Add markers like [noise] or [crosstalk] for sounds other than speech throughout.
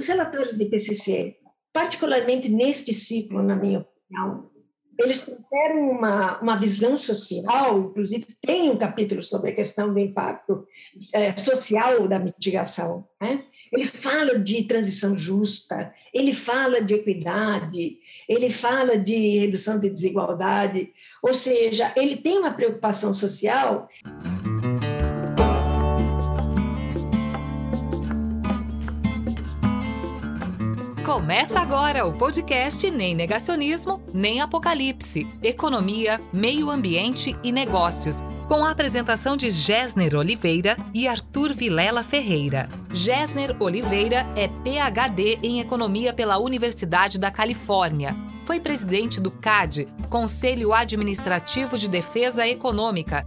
os relatórios do IPCC, particularmente neste ciclo, na minha opinião, eles trouxeram uma, uma visão social, inclusive tem um capítulo sobre a questão do impacto é, social da mitigação. Né? Ele fala de transição justa, ele fala de equidade, ele fala de redução de desigualdade, ou seja, ele tem uma preocupação social. Começa agora o podcast Nem Negacionismo, Nem Apocalipse. Economia, Meio Ambiente e Negócios. Com a apresentação de Gessner Oliveira e Arthur Vilela Ferreira. Gessner Oliveira é PhD em Economia pela Universidade da Califórnia. Foi presidente do CAD, Conselho Administrativo de Defesa Econômica,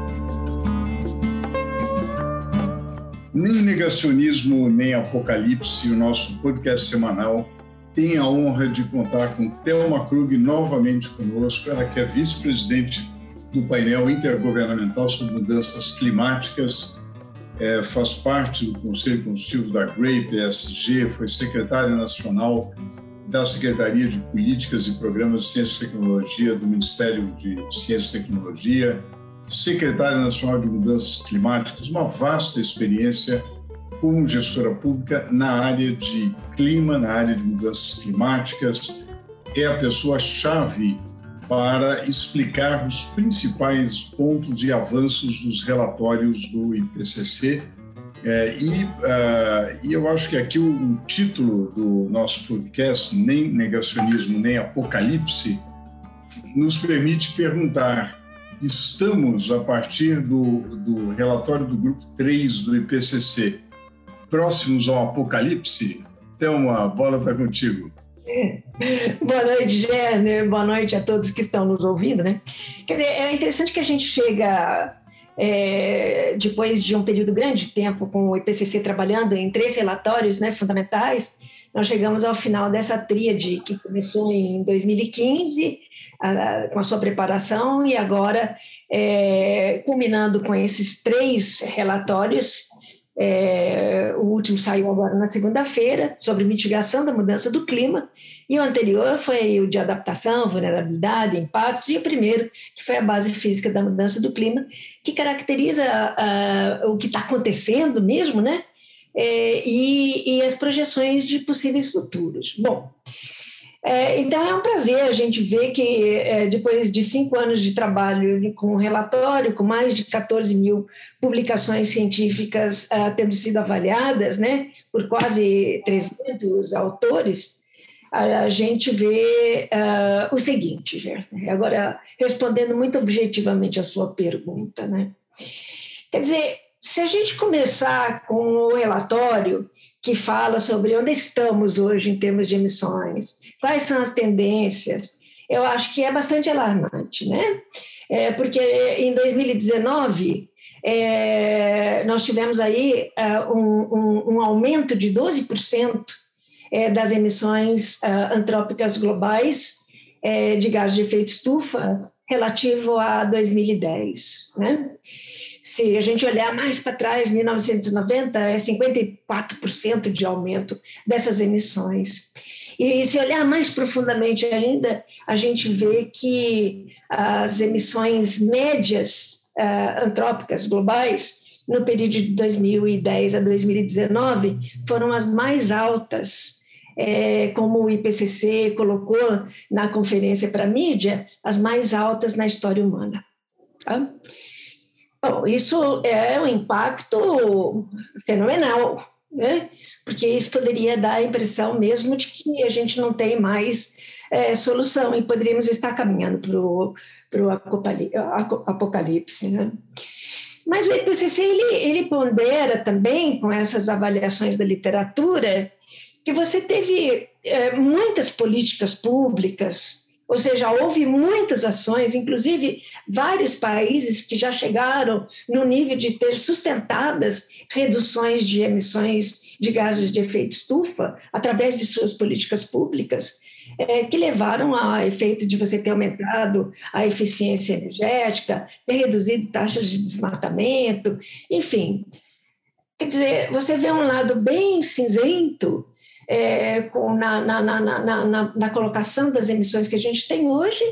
Nem negacionismo, nem apocalipse, o nosso podcast semanal tem a honra de contar com Thelma Krug novamente conosco, ela que é vice-presidente do painel intergovernamental sobre mudanças climáticas, é, faz parte do Conselho Consultivo da GRAE PSG, foi secretária nacional da Secretaria de Políticas e Programas de Ciência e Tecnologia do Ministério de Ciência e Tecnologia, secretária nacional de Mudanças Climáticas, uma vasta experiência como gestora pública na área de clima, na área de mudanças climáticas. É a pessoa-chave para explicar os principais pontos e avanços dos relatórios do IPCC. É, e, uh, e, eu acho que aqui o, o título do nosso podcast, Nem Negacionismo, Nem Apocalipse, nos permite perguntar estamos, a partir do, do relatório do grupo 3 do IPCC, próximos ao apocalipse? Thelma, a bola está contigo. [laughs] Boa noite, Gerner. Boa noite a todos que estão nos ouvindo, né? Quer dizer, é interessante que a gente chega é, depois de um período grande de tempo com o IPCC trabalhando em três relatórios né, fundamentais, nós chegamos ao final dessa tríade que começou em 2015 a, com a sua preparação e agora, é, culminando com esses três relatórios, é, o último saiu agora na segunda-feira, sobre mitigação da mudança do clima, e o anterior foi o de adaptação, vulnerabilidade, impactos, e o primeiro, que foi a base física da mudança do clima, que caracteriza o que está acontecendo mesmo, né? É, e, e as projeções de possíveis futuros. Bom, é, então é um prazer a gente ver que é, depois de cinco anos de trabalho com um relatório, com mais de 14 mil publicações científicas uh, tendo sido avaliadas, né, por quase 300 autores, a, a gente vê uh, o seguinte, Gertner, agora respondendo muito objetivamente a sua pergunta, né? Quer dizer, se a gente começar com o relatório que fala sobre onde estamos hoje em termos de emissões, quais são as tendências, eu acho que é bastante alarmante, né? É, porque em 2019 é, nós tivemos aí é, um, um, um, aumento de 12% é, das emissões é, antrópicas globais é, de gás de efeito estufa relativo a 2010, né? Se a gente olhar mais para trás, 1990 é 54% de aumento dessas emissões. E se olhar mais profundamente ainda, a gente vê que as emissões médias uh, antrópicas globais no período de 2010 a 2019 foram as mais altas é, como o IPCC colocou na conferência para a mídia, as mais altas na história humana. Tá? Bom, isso é um impacto fenomenal, né? porque isso poderia dar a impressão mesmo de que a gente não tem mais é, solução e poderíamos estar caminhando para o apocalipse. Né? Mas o IPCC ele, ele pondera também, com essas avaliações da literatura, que você teve é, muitas políticas públicas, ou seja, houve muitas ações, inclusive vários países que já chegaram no nível de ter sustentadas reduções de emissões de gases de efeito estufa através de suas políticas públicas é, que levaram a efeito de você ter aumentado a eficiência energética, ter reduzido taxas de desmatamento, enfim. Quer dizer, você vê um lado bem cinzento é, com, na, na, na, na, colocação das emissões que a gente tem hoje,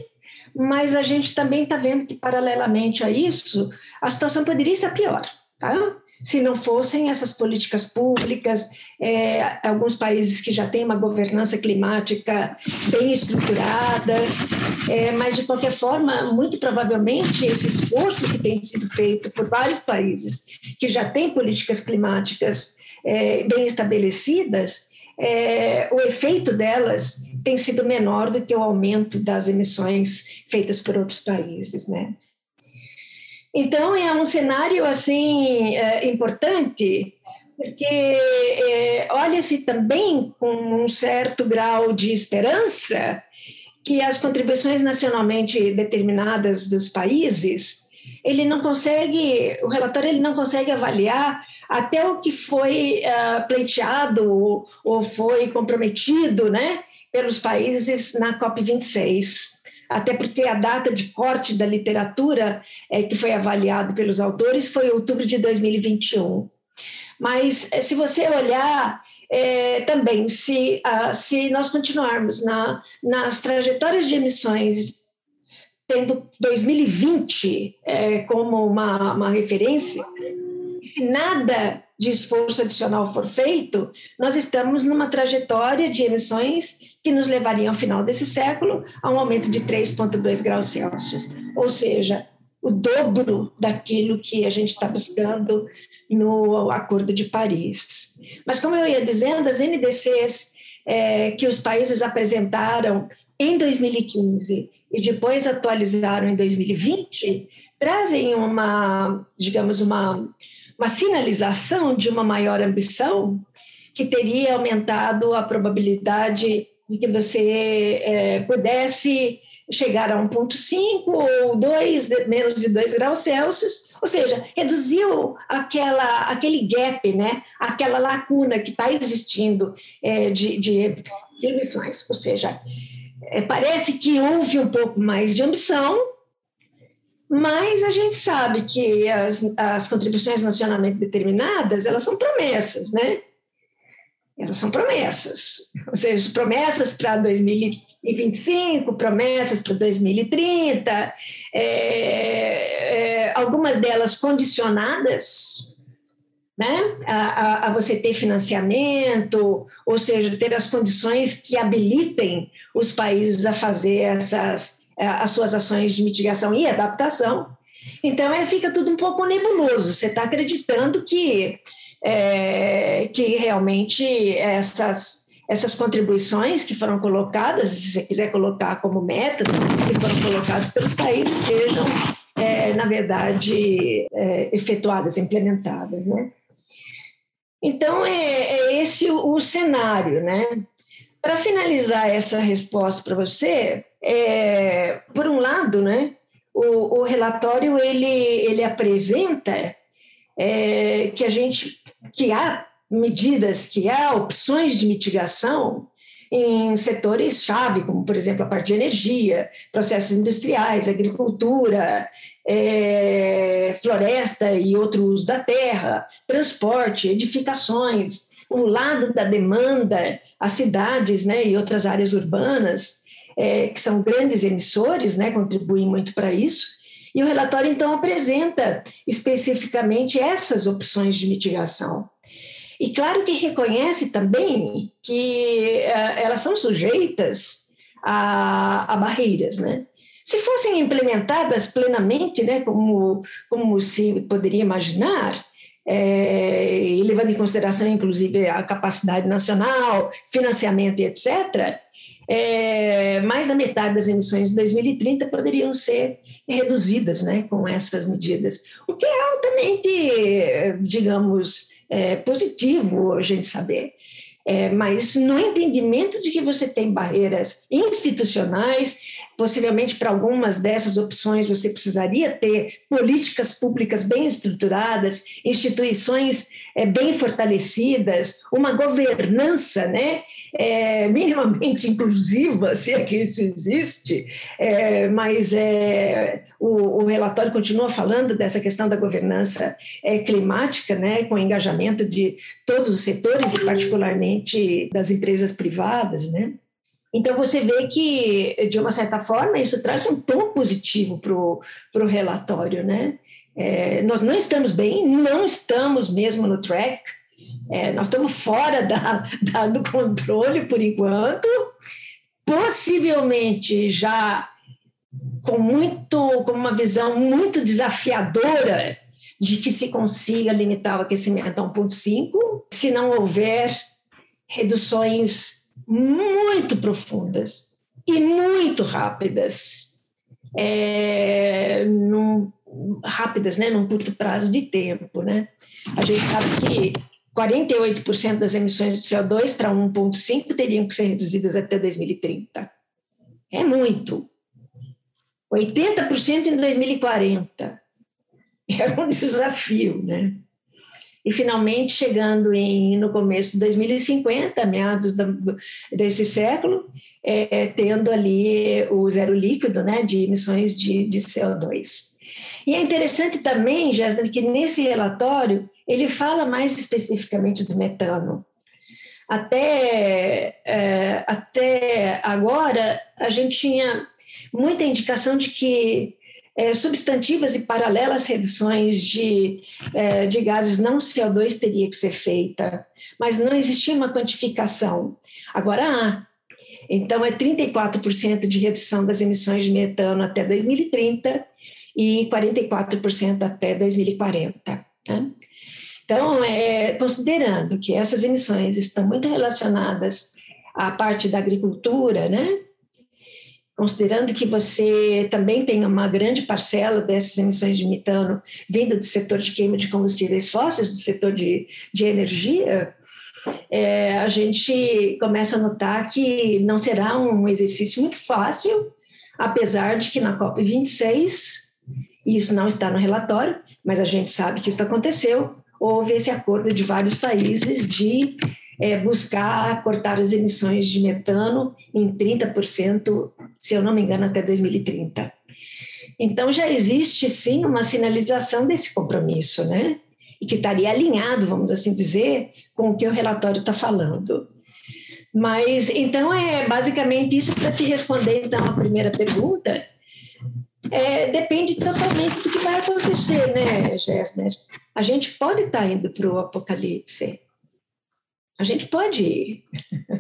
mas a gente também está vendo que, paralelamente a isso, a situação poderia estar pior. Tá? se não fossem essas políticas públicas, é, alguns países que já têm uma governança climática bem estruturada, é, mas de qualquer forma, muito provavelmente esse esforço que tem sido feito por vários países que já têm políticas climáticas é, bem estabelecidas, é, o efeito delas tem sido menor do que o aumento das emissões feitas por outros países, né? Então, é um cenário assim é, importante, porque é, olha-se também com um certo grau de esperança que as contribuições nacionalmente determinadas dos países, ele não consegue, o relatório ele não consegue avaliar até o que foi uh, pleiteado ou, ou foi comprometido, né, pelos países na COP 26 até porque a data de corte da literatura é, que foi avaliado pelos autores foi outubro de 2021. Mas eh, se você olhar é, também, se, uh, se nós continuarmos na, nas trajetórias de emissões, tendo 2020 é, como uma, uma referência, se nada de esforço adicional for feito, nós estamos numa trajetória de emissões que nos levaria ao final desse século a um aumento de 3,2 graus Celsius, ou seja, o dobro daquilo que a gente está buscando no Acordo de Paris. Mas, como eu ia dizendo, as NDCs é, que os países apresentaram em 2015 e depois atualizaram em 2020 trazem uma, digamos, uma, uma sinalização de uma maior ambição que teria aumentado a probabilidade de que você é, pudesse chegar a 1,5 ou 2, menos de 2 graus Celsius, ou seja, reduziu aquela, aquele gap, né? aquela lacuna que está existindo é, de, de, emissões. Ou seja, é, parece que houve um pouco mais de ambição, mas a gente sabe que as, as contribuições nacionalmente determinadas, elas são promessas, né? elas são promessas, ou seja, promessas para 2025, promessas para 2030, é, é, algumas delas condicionadas né, a, a, você ter financiamento, ou seja, ter as condições que habilitem os países a fazer essas, as suas ações de mitigação e adaptação. Então, é, fica tudo um pouco nebuloso. Você está acreditando que é, que realmente essas, essas contribuições que foram colocadas, se você quiser colocar como método, que foram colocadas pelos países, sejam, é, na verdade, é, efetuadas, implementadas. Né? Então, é, é esse o, o, cenário. Né? Para finalizar essa resposta para você, é, por um lado, né, o, o relatório ele, ele apresenta é, que a gente que há medidas, que há opções de mitigação em setores chave, como por exemplo a parte de energia, processos industriais, agricultura, é, floresta e outro uso da terra, transporte, edificações, o lado da demanda, as cidades né, e outras áreas urbanas, é, que são grandes emissores, né, contribuem muito para isso, e o relatório, então, apresenta especificamente essas opções de mitigação. E claro que reconhece também que uh, elas são sujeitas a, a, barreiras, né? Se fossem implementadas plenamente, né, como, como se poderia imaginar, é, levando em consideração, inclusive, a capacidade nacional, financiamento e etc., é, mais da metade das emissões de 2030 poderiam ser reduzidas né, com essas medidas, o que é altamente, digamos, é, positivo a gente saber. é, mas no entendimento de que você tem barreiras institucionais, possivelmente para algumas dessas opções você precisaria ter políticas públicas bem estruturadas, instituições é, bem fortalecidas, uma governança né, é, minimamente inclusiva, [laughs] se é que isso existe, é, mas é, o, o, relatório continua falando dessa questão da governança é, climática, né, com engajamento de todos os setores e particularmente das empresas privadas, né? Então, você vê que, de uma certa forma, isso traz um tom positivo para o relatório, né? É, nós não estamos bem, não estamos mesmo no track, é, nós estamos fora da, da, do controle por enquanto, possivelmente já com muito, com uma visão muito desafiadora de que se consiga limitar o aquecimento a 1,5, se não houver reduções muito profundas e muito rápidas, é, num, rápidas, né, num curto prazo de tempo, né? A gente sabe que 48% das emissões de CO2 para 1,5 teriam que ser reduzidas até 2030. É muito. 80% em 2040. É um desafio, né? E finalmente, chegando em, no começo de 2050, meados do, desse século, é, tendo ali o zero líquido né, de emissões de, de CO2. E é interessante também, Jéssica, que nesse relatório ele fala mais especificamente do metano. Até, é, até agora, a gente tinha muita indicação de que é, substantivas e paralelas reduções de, é, de gases não CO2 teria que ser feita, mas não existia uma quantificação. Agora há. Então, é 34% de redução das emissões de metano até 2030 e 44% até 2040. Né? Então, é, considerando que essas emissões estão muito relacionadas à parte da agricultura, né? considerando que você também tem uma grande parcela dessas emissões de metano vindo do setor de queima de combustíveis fósseis, do setor de, de energia, é, a gente começa a notar que não será um exercício muito fácil, apesar de que na COP26 e isso não está no relatório, mas a gente sabe que isso aconteceu. Houve esse acordo de vários países de é, buscar cortar as emissões de metano em 30%, se eu não me engano, até 2030. Então já existe sim uma sinalização desse compromisso, né? E que estaria alinhado, vamos assim dizer, com o que o relatório está falando. Mas então é basicamente isso para te responder então a primeira pergunta é, depende totalmente do que vai acontecer, né, Gessner? A gente pode estar tá indo para o apocalipse. A gente pode ir.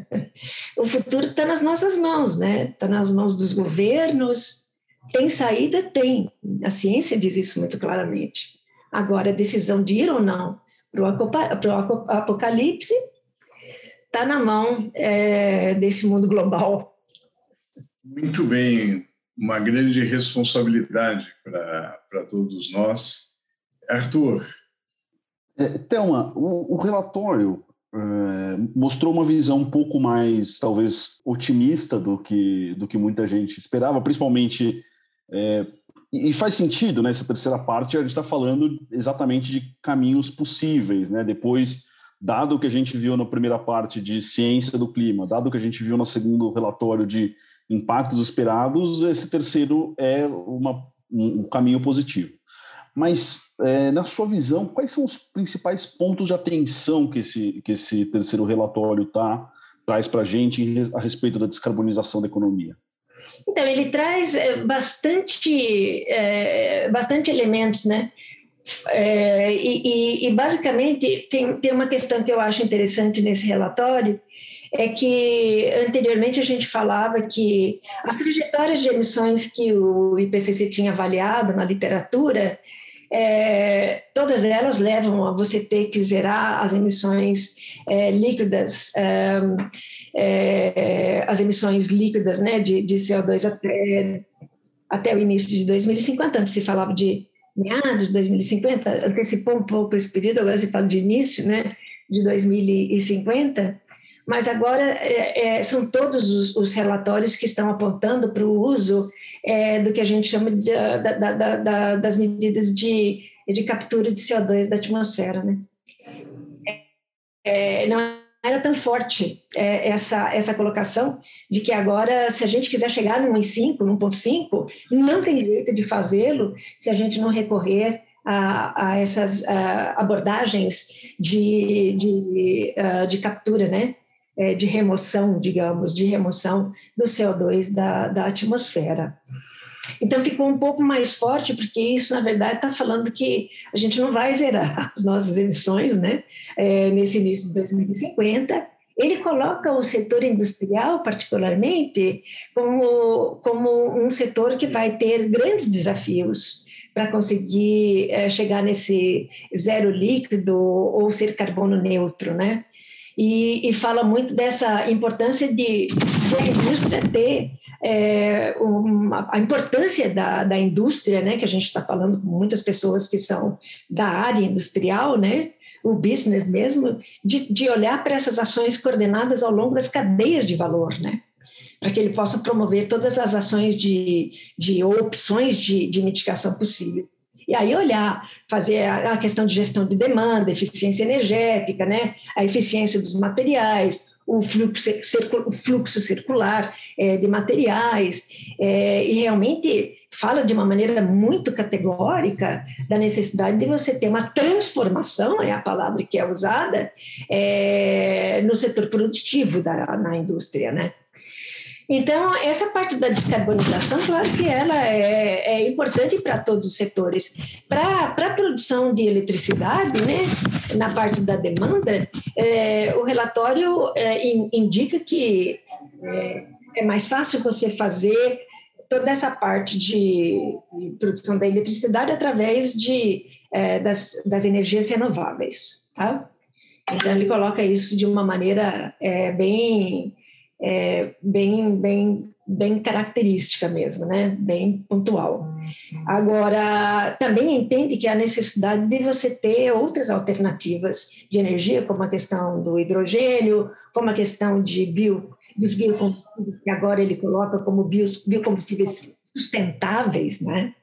[laughs] o futuro está nas nossas mãos, né? Está nas mãos dos governos. Tem saída? Tem. A ciência diz isso muito claramente. Agora, a decisão de ir ou não para o apocalipse está na mão é, desse mundo global. Muito bem uma grande responsabilidade para todos nós. Arthur. É, Thelma, o, o relatório é, mostrou uma visão um pouco mais, talvez, otimista do que, do que muita gente esperava, principalmente. É, e faz sentido, né? Essa terceira parte, a gente está falando exatamente de caminhos possíveis, né? Depois, dado o que a gente viu na primeira parte de ciência do clima, dado o que a gente viu no segundo relatório de impactos esperados, esse terceiro é uma, um caminho positivo. Mas, é, na sua visão, quais são os principais pontos de atenção que esse, que esse terceiro relatório tá, traz para a gente a respeito da descarbonização da economia? Então, ele traz é, bastante, é, bastante elementos, né? É, e, e, basicamente, tem, tem uma questão que eu acho interessante nesse relatório, é que anteriormente a gente falava que as trajetórias de emissões que o IPCC tinha avaliado na literatura, é, todas elas levam a você ter que zerar as emissões é, líquidas, é, é as emissões líquidas né, de, de CO2 até, até o início de 2050. Antes se falava de meados de 2050, antecipou um pouco esse período, agora se fala de início né, de 2050 mas agora é, é, são todos os, os, relatórios que estão apontando para o uso é, do que a gente chama de, da, da, da, das medidas de, de captura de CO2 da atmosfera. Né? É, não era tão forte é, essa, essa colocação de que agora, se a gente quiser chegar no 1.5, no 1.5, não tem jeito de fazê-lo se a gente não recorrer a, a essas a abordagens de, de, uh, de captura, né? É, de remoção, digamos, de remoção do CO2 da, da atmosfera. Então ficou um pouco mais forte, porque isso, na verdade, está falando que a gente não vai zerar [laughs] as nossas emissões né, é, nesse início de 2050. Ele coloca o setor industrial, particularmente, como, como um setor que vai ter grandes desafios para conseguir é, chegar nesse zero líquido ou ser carbono neutro, né? E, e fala muito dessa importância de, de a indústria ter é, uma, a importância da, da indústria, né, que a gente está falando com muitas pessoas que são da área industrial, né, o business mesmo, de, de olhar para essas ações coordenadas ao longo das cadeias de valor, né, para que ele possa promover todas as ações de, de opções de, de mitigação possível. E aí olhar, fazer a, questão de gestão de demanda, eficiência energética, né, a eficiência dos materiais, o fluxo, o fluxo circular é, de materiais, é, e realmente fala de uma maneira muito categórica da necessidade de você ter uma transformação, é a palavra que é usada, é, no setor produtivo da, na indústria, né? Então, essa parte da descarbonização, claro que ela é, é importante para todos os setores. Para a produção de eletricidade, né, na parte da demanda, é, o relatório é, indica que é, é, mais fácil você fazer toda essa parte de, de produção da eletricidade através de, é, das, das energias renováveis. Tá? Então, ele coloca isso de uma maneira é, bem é, bem, bem, bem característica mesmo, né? bem pontual. Agora, também entende que há necessidade de você ter outras alternativas de energia, como a questão do hidrogênio, como a questão de bio, dos biocombustíveis, que agora ele coloca como biocombustíveis sustentáveis, né?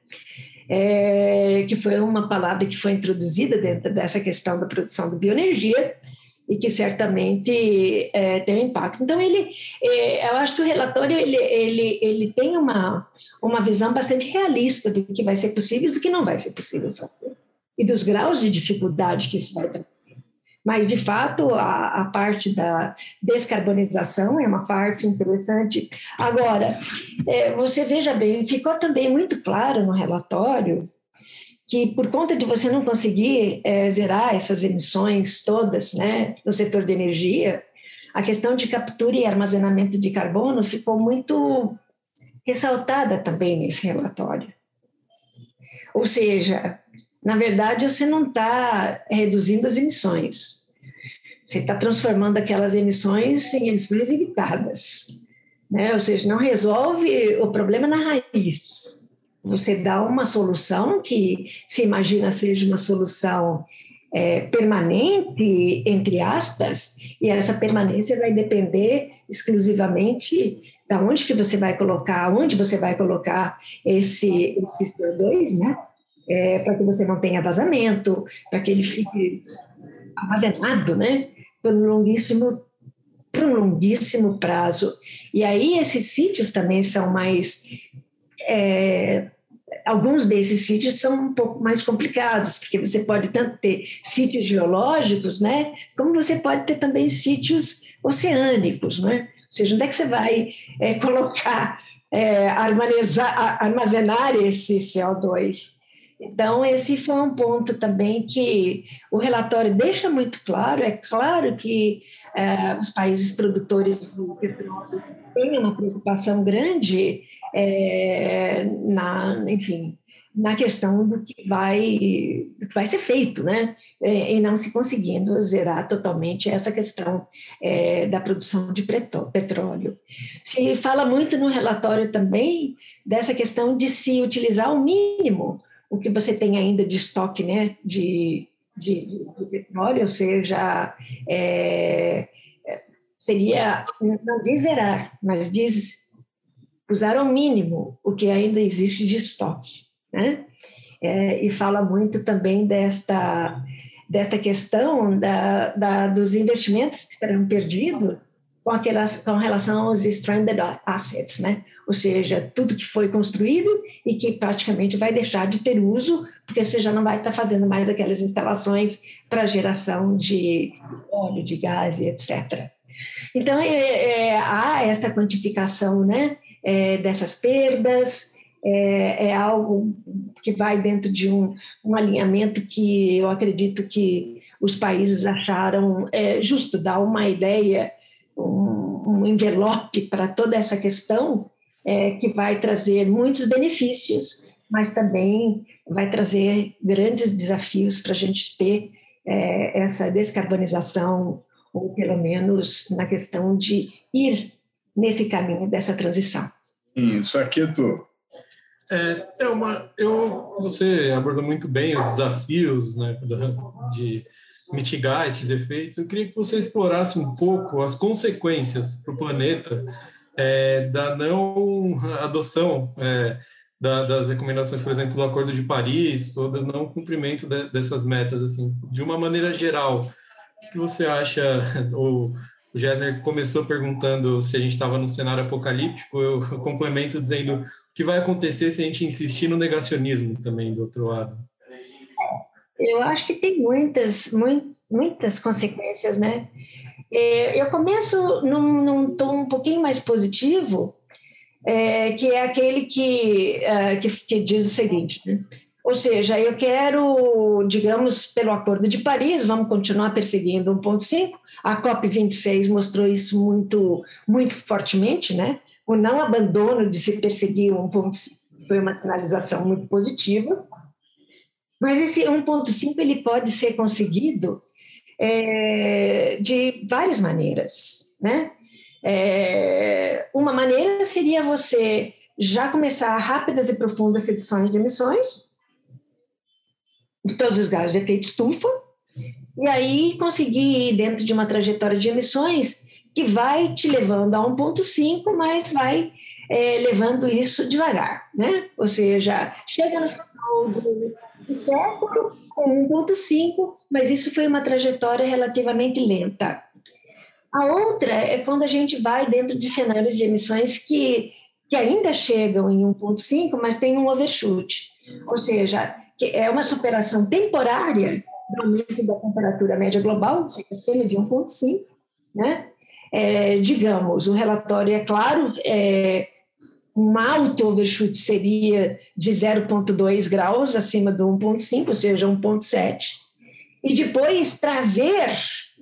É, que foi uma palavra que foi introduzida dentro dessa questão da produção de bioenergia, e que certamente é, tem um impacto. Então, ele, é, eu acho que o relatório ele, ele, ele tem uma, uma visão bastante realista do que vai ser possível e do que não vai ser possível fazer, e dos graus de dificuldade que isso vai ter. Mas, de fato, a, a parte da descarbonização é uma parte interessante. Agora, é, você veja bem, ficou também muito claro no relatório que por conta de você não conseguir é, zerar essas emissões todas né, no setor de energia, a questão de captura e armazenamento de carbono ficou muito ressaltada também nesse relatório. Ou seja, na verdade, você não está reduzindo as emissões, você está transformando aquelas emissões em emissões evitadas. Né? Ou seja, não resolve o problema na raiz. Você dá uma solução que se imagina seja uma solução é, permanente, entre aspas, e essa permanência vai depender exclusivamente da onde que você vai colocar, onde você vai colocar esse, esse CO2, né? É, para que você não tenha vazamento, para que ele fique armazenado, né? Por um longuíssimo, por um longuíssimo prazo. E aí esses sítios também são mais é, alguns desses sítios são um pouco mais complicados, porque você pode tanto ter sítios geológicos, né, como você pode ter também sítios oceânicos, né? Ou seja, onde é que você vai é, colocar, é, armazenar, armazenar esse CO2? Então, esse foi um ponto também que o relatório deixa muito claro. É claro que é, os países produtores do petróleo têm uma preocupação grande é, na, enfim, na questão do que vai, do que vai ser feito, né? É, e não se conseguindo zerar totalmente essa questão da produção de petróleo. Se fala muito no relatório também dessa questão de se utilizar o mínimo o que você tem ainda de estoque né, de, de, de petróleo, ou seja, é, seria, não diz zerar, mas diz usar ao mínimo o que ainda existe de estoque. Né? É, e fala muito também desta, desta questão da, da, dos investimentos que serão perdidos com, aquelas, com relação aos stranded assets, né? Ou seja, tudo que foi construído e que praticamente vai deixar de ter uso, porque você já não vai estar fazendo mais aquelas instalações para geração de óleo, de gás e etc. Então, é, é, há essa quantificação né, é, dessas perdas, é, é, algo que vai dentro de um, um, alinhamento que eu acredito que os países acharam é, justo dar uma ideia, um, um envelope para toda essa questão, é, que vai trazer muitos benefícios, mas também vai trazer grandes desafios para a gente ter é, essa descarbonização, ou pelo menos na questão de ir nesse caminho dessa transição. Isso, Aquito. É, é uma, eu, você abordou muito bem os desafios né, de mitigar esses efeitos. Eu queria que você explorasse um pouco as consequências para o planeta é, da não adoção é, da, das recomendações, por exemplo, do Acordo de Paris, ou do não cumprimento de, dessas metas, assim, de uma maneira geral, o que você acha? [laughs] O, o Gessner começou perguntando se a gente estava num cenário apocalíptico, eu complemento dizendo o que vai acontecer se a gente insistir no negacionismo também do outro lado. Eu acho que tem muitas, muitas consequências, né? É, eu começo num, num tom um pouquinho mais positivo, é, que é aquele que, uh, que, que, diz o seguinte, né? ou seja, eu quero, digamos, pelo Acordo de Paris, vamos continuar perseguindo 1.5, a COP26 mostrou isso muito, muito fortemente, né? o não abandono de se perseguir 1.5 foi uma sinalização muito positiva, mas esse 1.5 ele pode ser conseguido é, de várias maneiras, né? É, uma maneira seria você já começar rápidas e profundas reduções de emissões de todos os gases de efeito estufa, e aí conseguir ir dentro de uma trajetória de emissões que vai te levando a 1,5, mas vai é, levando isso devagar, né? Ou seja, chega no final do com 1,5, mas isso foi uma trajetória relativamente lenta. A outra é quando a gente vai dentro de cenários de emissões que, que ainda chegam em 1,5, mas tem um overshoot, ou seja, é uma superação temporária do aumento da temperatura média global, acima de 1,5, né? É, digamos, o relatório é claro, é, um alto overshoot seria de 0,2 graus acima do 1,5, ou seja, 1,7. E depois trazer,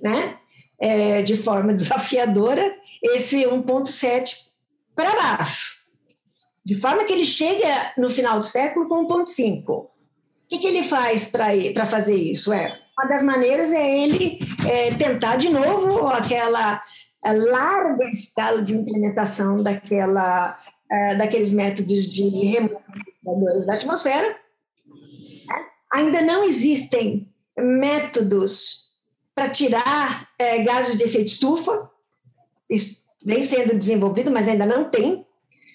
né, é, de forma [laughs] desafiadora, esse 1,7 para baixo, de forma que ele chega no final do século com 1,5. O que, que ele faz para fazer isso? É, uma das maneiras é ele é, tentar de novo aquela larga escala de implementação daquela é, daqueles métodos de remoção da atmosfera. Ainda não existem métodos para tirar é, gases de efeito estufa, isso vem sendo desenvolvido, mas ainda não tem.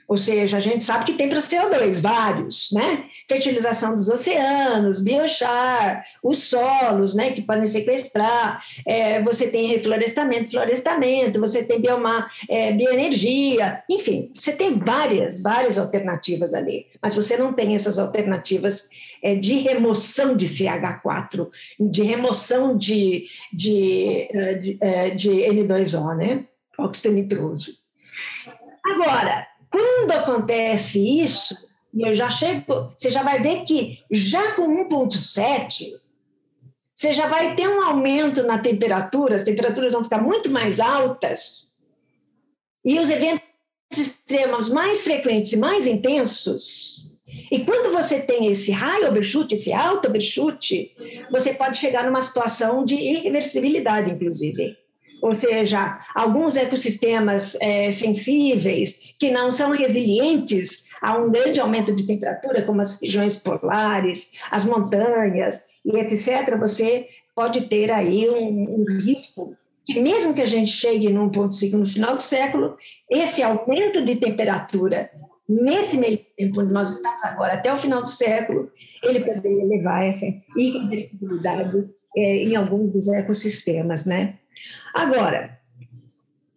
Ou seja, a gente sabe que tem para CO2, vários, né? Fertilização dos oceanos, biochar, os solos, né, que podem sequestrar, é, você tem reflorestamento, florestamento, você tem bioma, é, bioenergia, enfim, você tem várias, várias alternativas ali, mas você não tem essas alternativas é, de remoção de CH4, de remoção de, de, é, de, é, de N2O, né? Óxido nitroso. Agora, quando acontece isso, eu já chego, você já vai ver que já com 1,7, você já vai ter um aumento na temperatura, as temperaturas vão ficar muito mais altas, e os eventos extremos mais frequentes e mais intensos. E quando você tem esse high overshoot, esse alto overshoot, você pode chegar numa situação de irreversibilidade, inclusive ou seja, alguns ecossistemas é, sensíveis que não são resilientes a um grande aumento de temperatura, como as regiões polares, as montanhas e etc., você pode ter aí um, um risco que mesmo que a gente chegue num ponto no final do século, esse aumento de temperatura nesse meio tempo onde nós estamos agora, até o final do século, ele poderia levar essa irreversibilidade é, em alguns dos ecossistemas, né? Agora,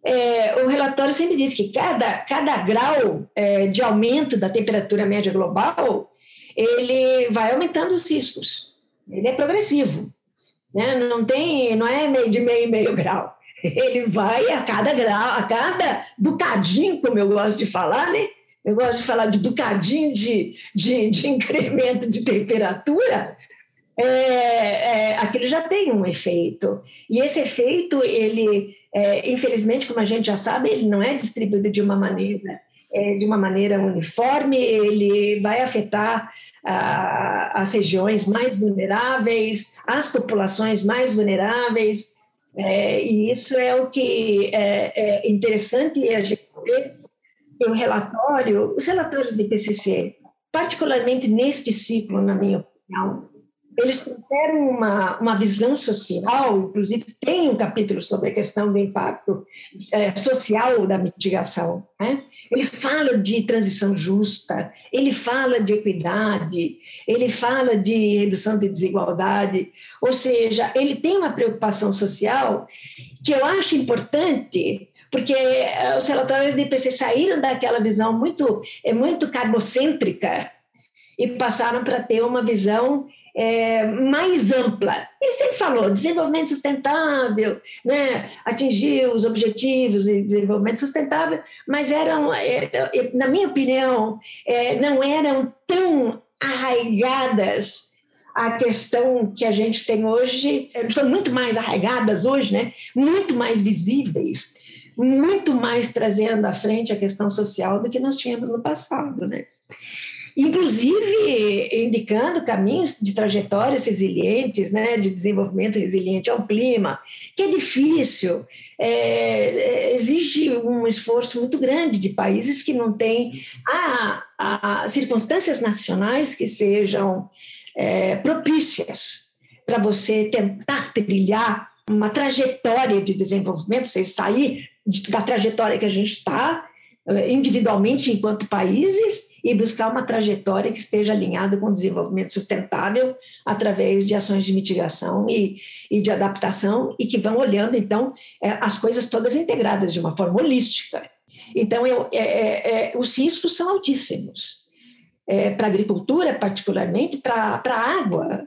é, o relatório sempre diz que cada, cada grau é, de aumento da temperatura média global, ele vai aumentando os riscos. Ele é progressivo, né? Não tem, não é meio de meio meio grau. Ele vai a cada grau, a cada bocadinho, como eu gosto de falar, né? Eu gosto de falar de bocadinho de, de, de incremento de temperatura, é, é, aquilo já tem um efeito. E esse efeito, ele, é, infelizmente, como a gente já sabe, ele não é distribuído de uma maneira é, de uma maneira uniforme, ele vai afetar as regiões mais vulneráveis, as populações mais vulneráveis, é, e isso é o que é, é interessante a gente ver o relatório, os relatórios do IPCC, particularmente neste ciclo, na minha opinião, eles trouxeram uma, uma visão social, inclusive tem um capítulo sobre a questão do impacto é, social da mitigação. Né? Ele fala de transição justa, ele fala de equidade, ele fala de redução de desigualdade, ou seja, ele tem uma preocupação social que eu acho importante porque é, os relatórios do IPC saíram daquela visão muito, é muito carbocêntrica e passaram para ter uma visão é, mais ampla. Ele sempre falou desenvolvimento sustentável, né, atingir os objetivos de desenvolvimento sustentável, mas eram, é, é, na minha opinião, é, não eram tão arraigadas a questão que a gente tem hoje, são muito mais arraigadas hoje, né, muito mais visíveis, muito mais trazendo à frente a questão social do que nós tínhamos no passado, né? Inclusive indicando caminhos de trajetórias resilientes, né, de desenvolvimento resiliente ao clima, que é difícil, é, exige um esforço muito grande de países que não têm a, a circunstâncias nacionais que sejam é, propícias para você tentar trilhar uma trajetória de desenvolvimento, você sair da trajetória que a gente está é, individualmente enquanto países e buscar uma trajetória que esteja alinhada com o desenvolvimento sustentável através de ações de mitigação e, e de adaptação e que vão olhando, então, é, as coisas todas integradas de uma forma holística. Então, eu, é, é, é os riscos são altíssimos. É, para a agricultura, particularmente, para a água,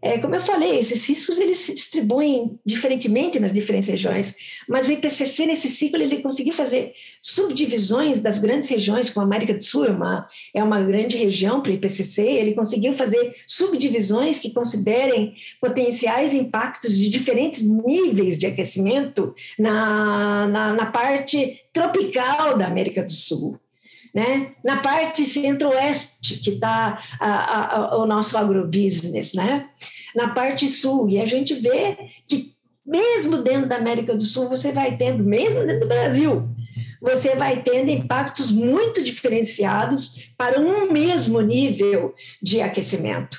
é, como eu falei, esses riscos eles se distribuem diferentemente nas diferentes regiões, mas o IPCC, nesse ciclo, ele conseguiu fazer subdivisões das grandes regiões, como a América do Sul é uma, é uma grande região para o IPCC, ele conseguiu fazer subdivisões que considerem potenciais impactos de diferentes níveis de aquecimento na, na, na parte tropical da América do Sul. Né? Na parte centro-oeste, que está o nosso agrobusiness, né? na parte sul, e a gente vê que mesmo dentro da América do Sul, você vai tendo, mesmo dentro do Brasil, você vai tendo impactos muito diferenciados para um mesmo nível de aquecimento.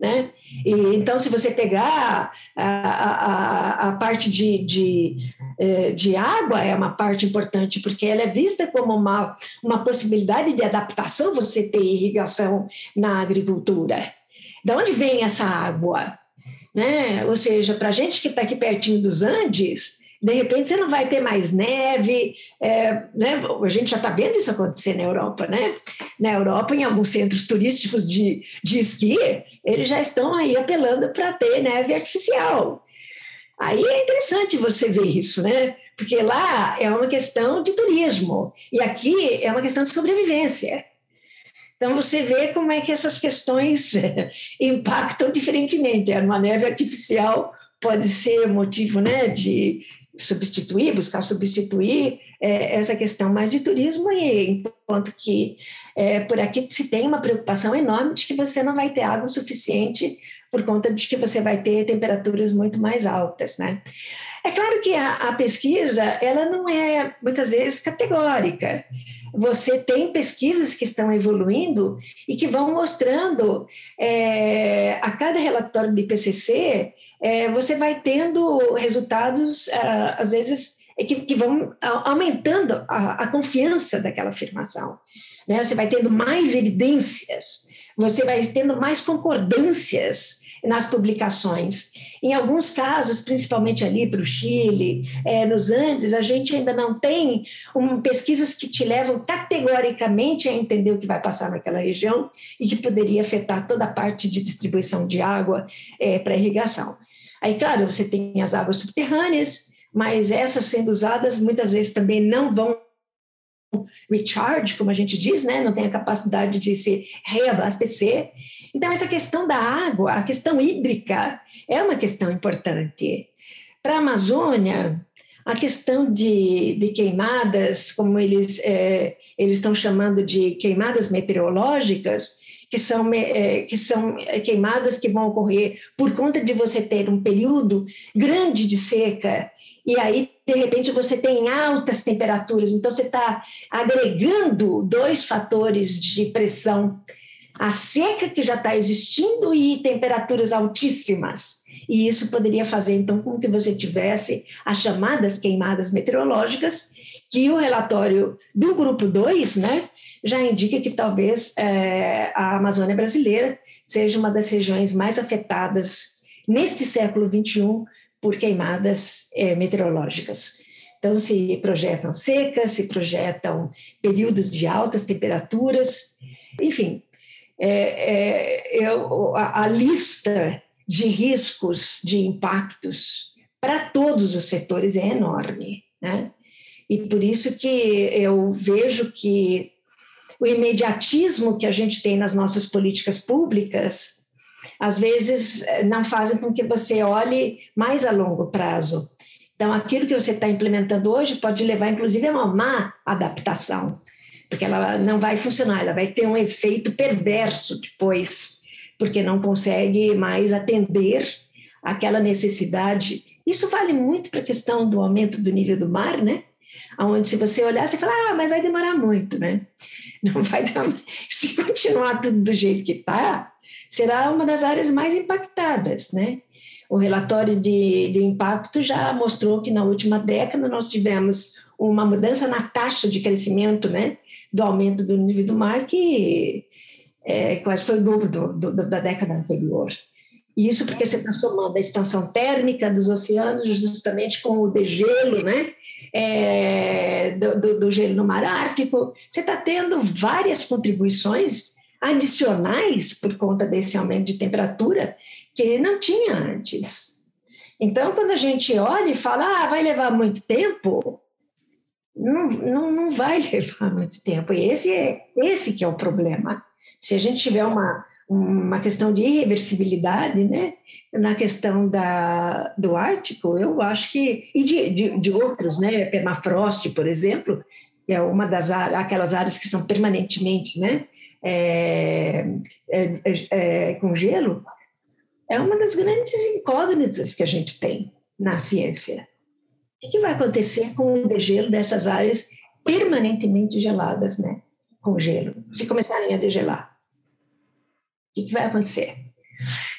Né? E, então, se você pegar a, a, a parte de, de, é, de, água, é uma parte importante, porque ela é vista como uma, uma possibilidade de adaptação você ter irrigação na agricultura. De onde vem essa água? Né? Ou seja, para a gente que está aqui pertinho dos Andes, de repente você não vai ter mais neve, é, né? a gente já está vendo isso acontecer na Europa, né? Na Europa, em alguns centros turísticos de, de esqui, eles já estão aí apelando para ter neve artificial. Aí é interessante você ver isso, né? Porque lá é uma questão de turismo e aqui é uma questão de sobrevivência. Então você vê como é que essas questões [laughs] impactam diferentemente. Uma neve artificial pode ser motivo né, de substituir, buscar substituir é, essa questão mais de turismo, e enquanto que é, por aqui se tem uma preocupação enorme de que você não vai ter água suficiente por conta de que você vai ter temperaturas muito mais altas, né? É claro que a, a pesquisa, ela não é, muitas vezes, categórica. Você tem pesquisas que estão evoluindo e que vão mostrando, é, a cada relatório do IPCC, é, você vai tendo resultados, ah, às vezes, é que, que vão aumentando a, a, confiança daquela afirmação. Né? Você vai tendo mais evidências, você vai tendo mais concordâncias nas publicações. Em alguns casos, principalmente ali para o Chile, é, nos Andes, a gente ainda não tem um, pesquisas que te levam categoricamente a entender o que vai passar naquela região e que poderia afetar toda a parte de distribuição de água é, para irrigação. Aí, claro, você tem as águas subterrâneas, mas essas sendo usadas muitas vezes também não vão recharge, como a gente diz, né? não tem a capacidade de se reabastecer. Então, essa questão da água, a questão hídrica, é uma questão importante. Para a Amazônia, a questão de, de queimadas, como eles, é, eles estão chamando de queimadas meteorológicas, que são, é, que são queimadas que vão ocorrer por conta de você ter um período grande de seca e aí, de repente, você tem altas temperaturas, então você está agregando dois fatores de pressão, a seca que já está existindo e temperaturas altíssimas. E isso poderia fazer, então, com que você tivesse as chamadas queimadas meteorológicas, que o relatório do grupo 2, né, já indica que talvez é, a Amazônia brasileira seja uma das regiões mais afetadas neste século 21 por queimadas é, meteorológicas. Então, se projetam secas, se projetam períodos de altas temperaturas, enfim, é, é, eu, a, a lista de riscos, de impactos para todos os setores é enorme, né? E por isso que eu vejo que o imediatismo que a gente tem nas nossas políticas públicas às vezes eh, não fazem com que você olhe mais a longo prazo. Então, aquilo que você está implementando hoje pode levar, inclusive, a uma má adaptação, porque ela não vai funcionar, ela vai ter um efeito perverso depois, porque não consegue mais atender aquela necessidade. Isso vale muito para a questão do aumento do nível do mar, né? Onde, se você olhar, você fala, ah, mas vai demorar muito, né? [laughs] Não vai dar. [laughs] Se continuar tudo do jeito que está, será uma das áreas mais impactadas, né? O relatório de, de impacto já mostrou que na última década nós tivemos uma mudança na taxa de crescimento, né, do aumento do nível do mar que é, quase foi o dobro do, do, da década anterior. Isso porque você está somando a expansão térmica dos oceanos justamente com o degelo, né, é, do, do, do gelo no mar Ártico. Você está tendo várias contribuições adicionais por conta desse aumento de temperatura que não tinha antes. Então, quando a gente olha e fala, ah, vai levar muito tempo, não, não, não vai [laughs] levar muito tempo. E esse é esse que é o problema. Se a gente tiver uma, uma questão de irreversibilidade, né, na questão da, do Ártico, eu acho que, e de, de, de outros, né, permafrost, por exemplo, é uma das aquelas áreas que são permanentemente, né, é, é, é, com gelo, é uma das grandes incógnitas que a gente tem na ciência. O que vai acontecer com o degelo dessas áreas permanentemente geladas, né? Com gelo, se começarem a degelar? O que vai acontecer?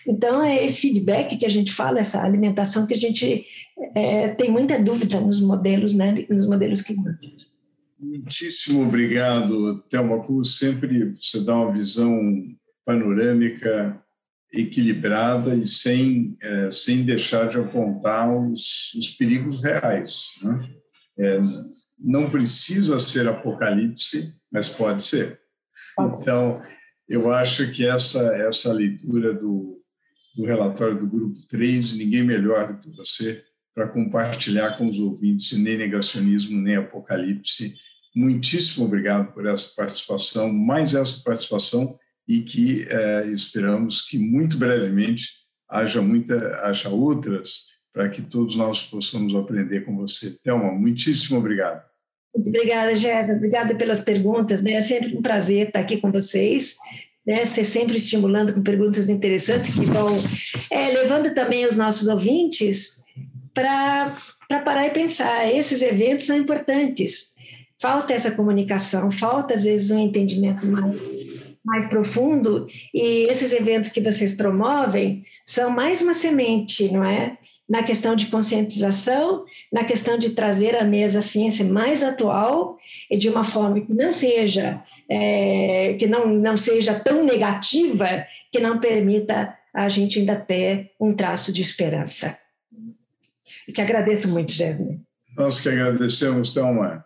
Então, é esse feedback que a gente fala, essa alimentação que a gente é, tem muita dúvida nos modelos, né? Nos modelos climáticos. Muitíssimo obrigado, Thelma Como sempre você dá uma visão panorâmica equilibrada e sem, é, sem deixar de apontar os, os perigos reais. Né? É, não precisa ser apocalipse, mas pode ser. Então, eu acho que essa, essa leitura do, do relatório do Grupo 3, ninguém melhor do que você para compartilhar com os ouvintes nem negacionismo, nem apocalipse, Muitíssimo obrigado por essa participação, mais essa participação e que é, esperamos que muito brevemente haja muita, haja outras para que todos nós possamos aprender com você. Thelma, muitíssimo obrigado. Muito obrigada, Jéssica. Obrigada pelas perguntas. Né? É sempre um prazer estar aqui com vocês. Né? Sempre estimulando com perguntas interessantes que vão é, levando também os nossos ouvintes para parar e pensar. Esses eventos são importantes. Falta essa comunicação, falta às vezes um entendimento mais, mais profundo, e esses eventos que vocês promovem são mais uma semente, não é? na questão de conscientização, na questão de trazer à mesa a ciência mais atual e de uma forma que não seja é, que não, não seja tão negativa que não permita a gente ainda ter um traço de esperança. Eu te agradeço muito, Jeremy. Nós que agradecemos, Thelma.